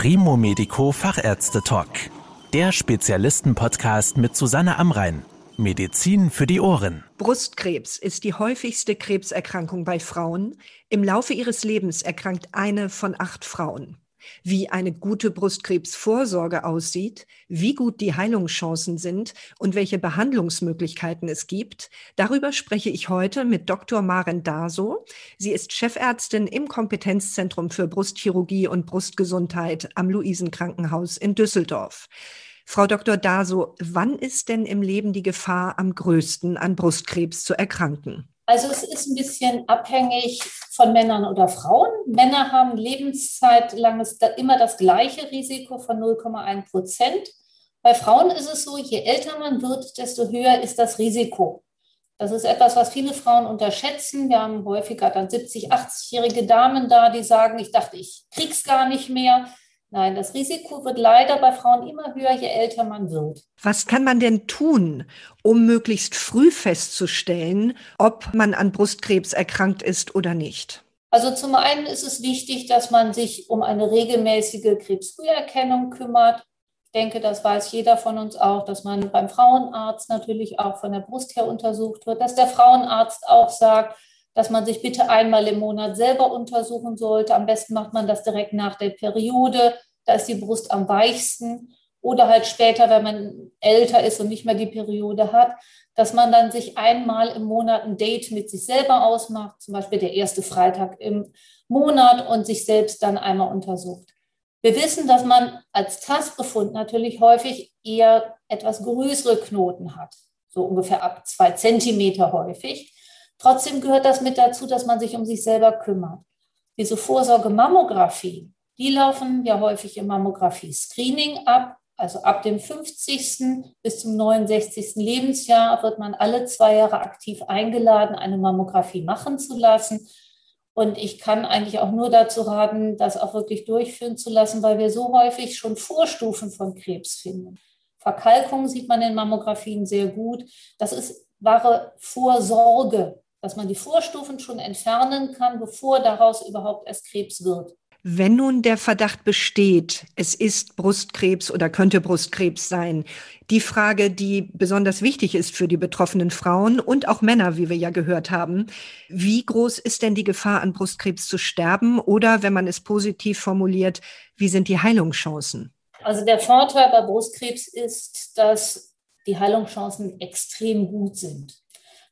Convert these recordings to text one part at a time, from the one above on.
Primo Medico Fachärzte Talk. Der Spezialisten-Podcast mit Susanne Amrein. Medizin für die Ohren. Brustkrebs ist die häufigste Krebserkrankung bei Frauen. Im Laufe ihres Lebens erkrankt eine von acht Frauen wie eine gute Brustkrebsvorsorge aussieht, wie gut die Heilungschancen sind und welche Behandlungsmöglichkeiten es gibt. Darüber spreche ich heute mit Dr. Maren Daso. Sie ist Chefärztin im Kompetenzzentrum für Brustchirurgie und Brustgesundheit am Luisenkrankenhaus in Düsseldorf. Frau Dr. Daso, wann ist denn im Leben die Gefahr am größten, an Brustkrebs zu erkranken? Also es ist ein bisschen abhängig von Männern oder Frauen. Männer haben lebenszeitlang immer das gleiche Risiko von 0,1 Prozent. Bei Frauen ist es so, je älter man wird, desto höher ist das Risiko. Das ist etwas, was viele Frauen unterschätzen. Wir haben häufiger dann 70, 80-jährige Damen da, die sagen, ich dachte, ich krieg's gar nicht mehr. Nein, das Risiko wird leider bei Frauen immer höher, je älter man wird. Was kann man denn tun, um möglichst früh festzustellen, ob man an Brustkrebs erkrankt ist oder nicht? Also zum einen ist es wichtig, dass man sich um eine regelmäßige Krebsfrüherkennung kümmert. Ich denke, das weiß jeder von uns auch, dass man beim Frauenarzt natürlich auch von der Brust her untersucht wird, dass der Frauenarzt auch sagt, dass man sich bitte einmal im Monat selber untersuchen sollte. Am besten macht man das direkt nach der Periode. Da ist die Brust am weichsten. Oder halt später, wenn man älter ist und nicht mehr die Periode hat, dass man dann sich einmal im Monat ein Date mit sich selber ausmacht, zum Beispiel der erste Freitag im Monat und sich selbst dann einmal untersucht. Wir wissen, dass man als Tastbefund natürlich häufig eher etwas größere Knoten hat, so ungefähr ab zwei Zentimeter häufig. Trotzdem gehört das mit dazu, dass man sich um sich selber kümmert. Diese Vorsorgemammographie, die laufen ja häufig im Mammographie-Screening ab. Also ab dem 50. bis zum 69. Lebensjahr wird man alle zwei Jahre aktiv eingeladen, eine Mammographie machen zu lassen. Und ich kann eigentlich auch nur dazu raten, das auch wirklich durchführen zu lassen, weil wir so häufig schon Vorstufen von Krebs finden. Verkalkung sieht man in Mammografien sehr gut. Das ist wahre Vorsorge dass man die Vorstufen schon entfernen kann, bevor daraus überhaupt erst Krebs wird. Wenn nun der Verdacht besteht, es ist Brustkrebs oder könnte Brustkrebs sein, die Frage, die besonders wichtig ist für die betroffenen Frauen und auch Männer, wie wir ja gehört haben, wie groß ist denn die Gefahr, an Brustkrebs zu sterben? Oder wenn man es positiv formuliert, wie sind die Heilungschancen? Also der Vorteil bei Brustkrebs ist, dass die Heilungschancen extrem gut sind.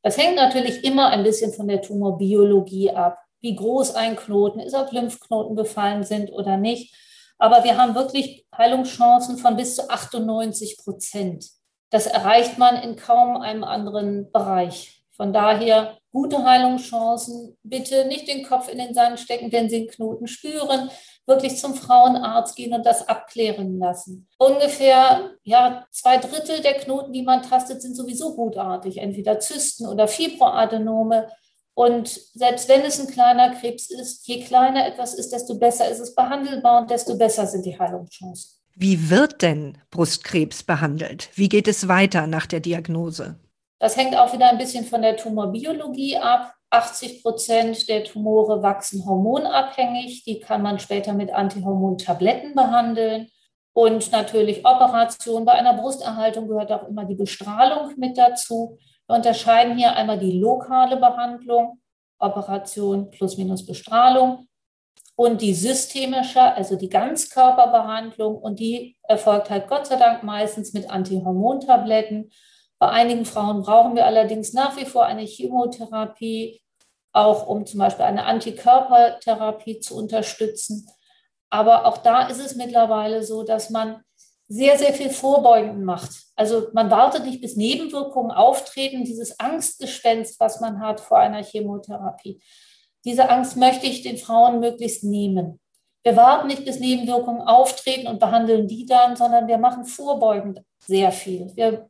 Das hängt natürlich immer ein bisschen von der Tumorbiologie ab, wie groß ein Knoten ist, ob Lymphknoten befallen sind oder nicht. Aber wir haben wirklich Heilungschancen von bis zu 98 Prozent. Das erreicht man in kaum einem anderen Bereich. Von daher gute Heilungschancen. Bitte nicht den Kopf in den Sand stecken, wenn Sie einen Knoten spüren wirklich zum Frauenarzt gehen und das abklären lassen. Ungefähr ja, zwei Drittel der Knoten, die man tastet, sind sowieso gutartig, entweder Zysten oder Fibroadenome. Und selbst wenn es ein kleiner Krebs ist, je kleiner etwas ist, desto besser ist es behandelbar und desto besser sind die Heilungschancen. Wie wird denn Brustkrebs behandelt? Wie geht es weiter nach der Diagnose? Das hängt auch wieder ein bisschen von der Tumorbiologie ab. 80 Prozent der Tumore wachsen hormonabhängig. Die kann man später mit Antihormontabletten behandeln. Und natürlich Operation. Bei einer Brusterhaltung gehört auch immer die Bestrahlung mit dazu. Wir unterscheiden hier einmal die lokale Behandlung, Operation plus minus Bestrahlung und die systemische, also die Ganzkörperbehandlung. Und die erfolgt halt Gott sei Dank meistens mit Antihormontabletten. Bei einigen Frauen brauchen wir allerdings nach wie vor eine Chemotherapie auch um zum Beispiel eine Antikörpertherapie zu unterstützen. Aber auch da ist es mittlerweile so, dass man sehr, sehr viel vorbeugend macht. Also man wartet nicht, bis Nebenwirkungen auftreten, dieses Angstgespenst, was man hat vor einer Chemotherapie. Diese Angst möchte ich den Frauen möglichst nehmen. Wir warten nicht, bis Nebenwirkungen auftreten und behandeln die dann, sondern wir machen vorbeugend sehr viel. Wir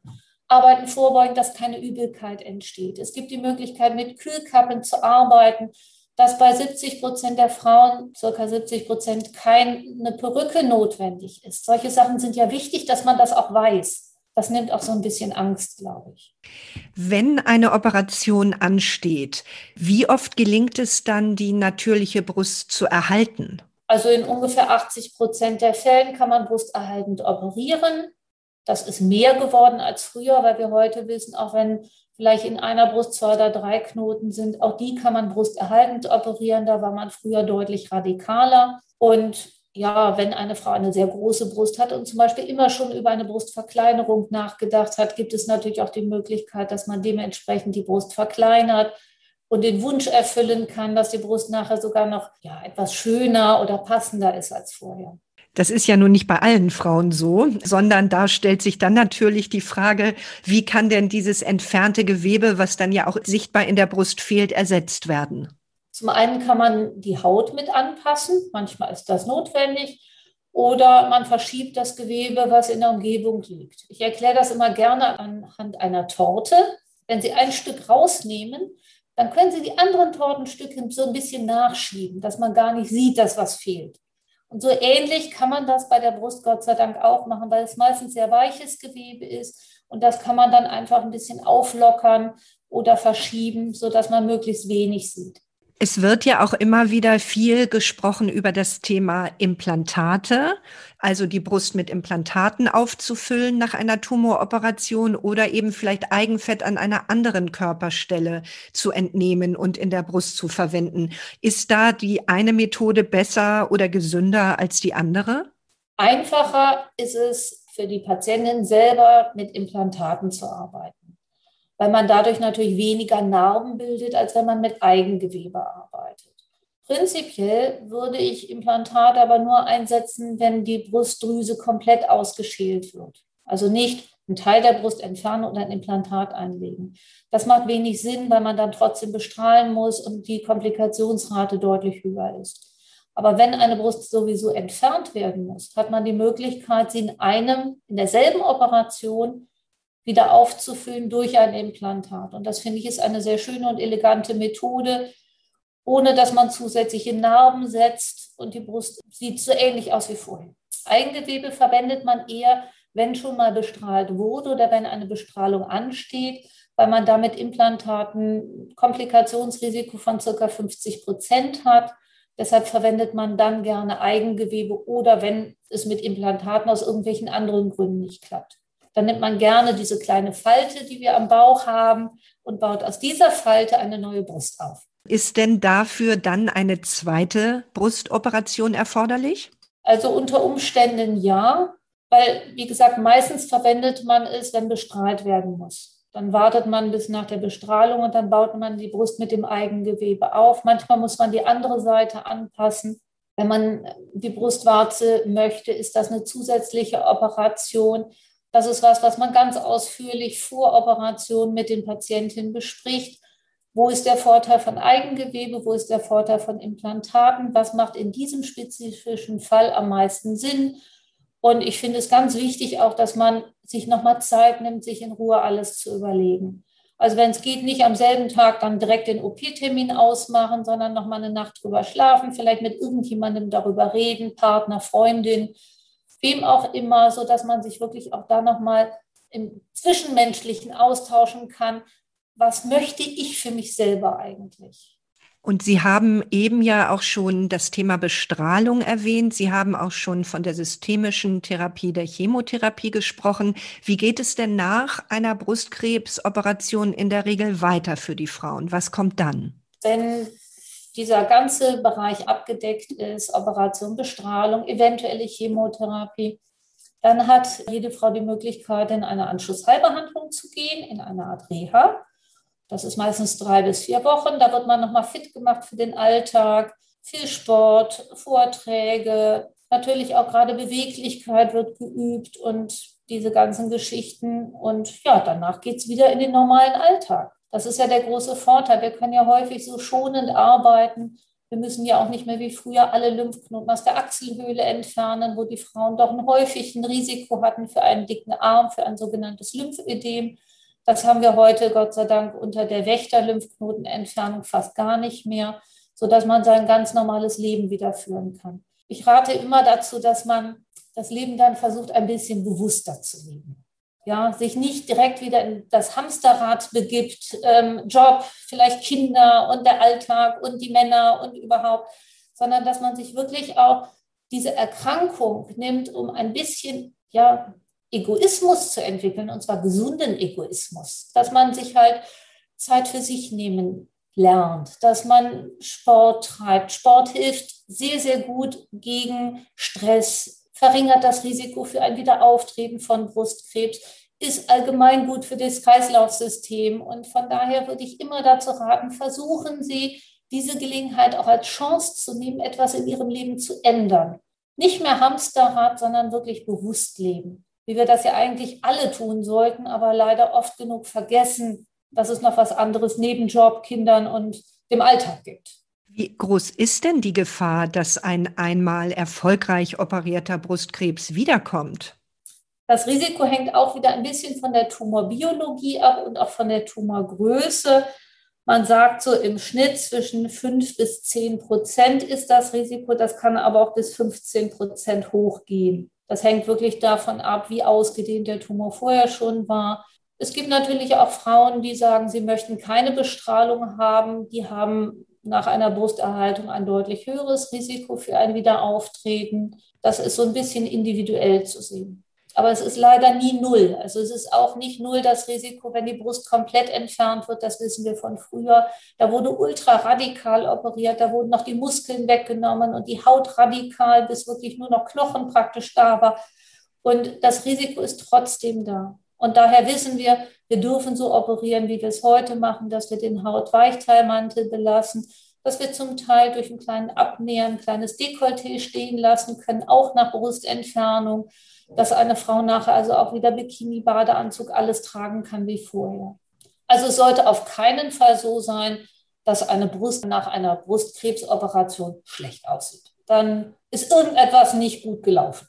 arbeiten vorbeugend, dass keine Übelkeit entsteht. Es gibt die Möglichkeit, mit Kühlkappen zu arbeiten, dass bei 70 Prozent der Frauen, circa 70 Prozent, keine Perücke notwendig ist. Solche Sachen sind ja wichtig, dass man das auch weiß. Das nimmt auch so ein bisschen Angst, glaube ich. Wenn eine Operation ansteht, wie oft gelingt es dann, die natürliche Brust zu erhalten? Also in ungefähr 80 Prozent der Fällen kann man brusterhaltend operieren. Das ist mehr geworden als früher, weil wir heute wissen, auch wenn vielleicht in einer Brust zwei oder drei Knoten sind, auch die kann man brusterhaltend operieren. Da war man früher deutlich radikaler. Und ja, wenn eine Frau eine sehr große Brust hat und zum Beispiel immer schon über eine Brustverkleinerung nachgedacht hat, gibt es natürlich auch die Möglichkeit, dass man dementsprechend die Brust verkleinert und den Wunsch erfüllen kann, dass die Brust nachher sogar noch ja, etwas schöner oder passender ist als vorher. Das ist ja nun nicht bei allen Frauen so, sondern da stellt sich dann natürlich die Frage, wie kann denn dieses entfernte Gewebe, was dann ja auch sichtbar in der Brust fehlt, ersetzt werden? Zum einen kann man die Haut mit anpassen, manchmal ist das notwendig, oder man verschiebt das Gewebe, was in der Umgebung liegt. Ich erkläre das immer gerne anhand einer Torte. Wenn Sie ein Stück rausnehmen, dann können Sie die anderen Tortenstücke so ein bisschen nachschieben, dass man gar nicht sieht, dass was fehlt. Und so ähnlich kann man das bei der Brust Gott sei Dank auch machen, weil es meistens sehr weiches Gewebe ist. Und das kann man dann einfach ein bisschen auflockern oder verschieben, sodass man möglichst wenig sieht. Es wird ja auch immer wieder viel gesprochen über das Thema Implantate, also die Brust mit Implantaten aufzufüllen nach einer Tumoroperation oder eben vielleicht Eigenfett an einer anderen Körperstelle zu entnehmen und in der Brust zu verwenden. Ist da die eine Methode besser oder gesünder als die andere? Einfacher ist es für die Patientin selber mit Implantaten zu arbeiten weil man dadurch natürlich weniger Narben bildet, als wenn man mit Eigengewebe arbeitet. Prinzipiell würde ich Implantate aber nur einsetzen, wenn die Brustdrüse komplett ausgeschält wird. Also nicht einen Teil der Brust entfernen und ein Implantat einlegen. Das macht wenig Sinn, weil man dann trotzdem bestrahlen muss und die Komplikationsrate deutlich höher ist. Aber wenn eine Brust sowieso entfernt werden muss, hat man die Möglichkeit, sie in einem, in derselben Operation wieder aufzufüllen durch ein Implantat. Und das finde ich ist eine sehr schöne und elegante Methode, ohne dass man zusätzliche Narben setzt und die Brust sieht so ähnlich aus wie vorher. Eigengewebe verwendet man eher, wenn schon mal bestrahlt wurde oder wenn eine Bestrahlung ansteht, weil man damit Implantaten Komplikationsrisiko von circa 50 Prozent hat. Deshalb verwendet man dann gerne Eigengewebe oder wenn es mit Implantaten aus irgendwelchen anderen Gründen nicht klappt. Dann nimmt man gerne diese kleine Falte, die wir am Bauch haben, und baut aus dieser Falte eine neue Brust auf. Ist denn dafür dann eine zweite Brustoperation erforderlich? Also unter Umständen ja, weil, wie gesagt, meistens verwendet man es, wenn bestrahlt werden muss. Dann wartet man bis nach der Bestrahlung und dann baut man die Brust mit dem Eigengewebe auf. Manchmal muss man die andere Seite anpassen. Wenn man die Brustwarze möchte, ist das eine zusätzliche Operation. Das ist was, was man ganz ausführlich vor Operation mit den Patientinnen bespricht. Wo ist der Vorteil von Eigengewebe? Wo ist der Vorteil von Implantaten? Was macht in diesem spezifischen Fall am meisten Sinn? Und ich finde es ganz wichtig auch, dass man sich nochmal Zeit nimmt, sich in Ruhe alles zu überlegen. Also wenn es geht, nicht am selben Tag dann direkt den OP-Termin ausmachen, sondern nochmal eine Nacht drüber schlafen, vielleicht mit irgendjemandem darüber reden, Partner, Freundin, wem auch immer, so dass man sich wirklich auch da nochmal im Zwischenmenschlichen austauschen kann. Was möchte ich für mich selber eigentlich? Und Sie haben eben ja auch schon das Thema Bestrahlung erwähnt. Sie haben auch schon von der systemischen Therapie, der Chemotherapie gesprochen. Wie geht es denn nach einer Brustkrebsoperation in der Regel weiter für die Frauen? Was kommt dann? Wenn dieser ganze Bereich abgedeckt ist, Operation, Bestrahlung, eventuelle Chemotherapie, dann hat jede Frau die Möglichkeit, in eine Anschlussheilbehandlung zu gehen, in eine Art Reha. Das ist meistens drei bis vier Wochen. Da wird man nochmal fit gemacht für den Alltag. Viel Sport, Vorträge, natürlich auch gerade Beweglichkeit wird geübt und diese ganzen Geschichten. Und ja, danach geht es wieder in den normalen Alltag. Das ist ja der große Vorteil. Wir können ja häufig so schonend arbeiten. Wir müssen ja auch nicht mehr wie früher alle Lymphknoten aus der Achselhöhle entfernen, wo die Frauen doch häufig ein Risiko hatten für einen dicken Arm, für ein sogenanntes Lymphödem. Das haben wir heute Gott sei Dank unter der Wächter-Lymphknotenentfernung fast gar nicht mehr, sodass man sein ganz normales Leben wieder führen kann. Ich rate immer dazu, dass man das Leben dann versucht, ein bisschen bewusster zu leben ja, sich nicht direkt wieder in das Hamsterrad begibt, ähm, Job, vielleicht Kinder und der Alltag und die Männer und überhaupt, sondern dass man sich wirklich auch diese Erkrankung nimmt, um ein bisschen ja, Egoismus zu entwickeln, und zwar gesunden Egoismus, dass man sich halt Zeit für sich nehmen lernt, dass man Sport treibt. Sport hilft sehr, sehr gut gegen Stress, verringert das Risiko für ein Wiederauftreten von Brustkrebs, ist allgemein gut für das Kreislaufsystem. Und von daher würde ich immer dazu raten, versuchen Sie, diese Gelegenheit auch als Chance zu nehmen, etwas in Ihrem Leben zu ändern. Nicht mehr Hamsterrad, sondern wirklich bewusst leben. Wie wir das ja eigentlich alle tun sollten, aber leider oft genug vergessen, dass es noch was anderes neben Job, Kindern und dem Alltag gibt. Wie groß ist denn die Gefahr, dass ein einmal erfolgreich operierter Brustkrebs wiederkommt? Das Risiko hängt auch wieder ein bisschen von der Tumorbiologie ab und auch von der Tumorgröße. Man sagt so im Schnitt zwischen 5 bis 10 Prozent ist das Risiko. Das kann aber auch bis 15 Prozent hochgehen. Das hängt wirklich davon ab, wie ausgedehnt der Tumor vorher schon war. Es gibt natürlich auch Frauen, die sagen, sie möchten keine Bestrahlung haben. Die haben nach einer Brusterhaltung ein deutlich höheres Risiko für ein Wiederauftreten. Das ist so ein bisschen individuell zu sehen. Aber es ist leider nie null. Also es ist auch nicht null das Risiko, wenn die Brust komplett entfernt wird. Das wissen wir von früher. Da wurde ultra radikal operiert. Da wurden noch die Muskeln weggenommen und die Haut radikal, bis wirklich nur noch Knochen praktisch da war. Und das Risiko ist trotzdem da. Und daher wissen wir, wir dürfen so operieren, wie wir es heute machen, dass wir den Hautweichteilmantel belassen, dass wir zum Teil durch einen kleinen Abnäher ein kleines Dekolleté stehen lassen können, auch nach Brustentfernung, dass eine Frau nachher also auch wieder Bikini, Badeanzug, alles tragen kann wie vorher. Also es sollte auf keinen Fall so sein, dass eine Brust nach einer Brustkrebsoperation schlecht aussieht. Dann ist irgendetwas nicht gut gelaufen.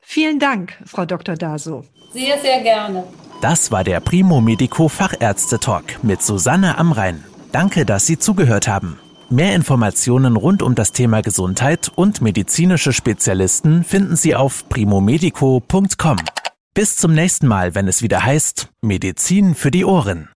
Vielen Dank, Frau Dr. Daso. Sehr, sehr gerne. Das war der Primo Medico Fachärzte Talk mit Susanne Amrein. Danke, dass Sie zugehört haben. Mehr Informationen rund um das Thema Gesundheit und medizinische Spezialisten finden Sie auf primomedico.com. Bis zum nächsten Mal, wenn es wieder heißt Medizin für die Ohren.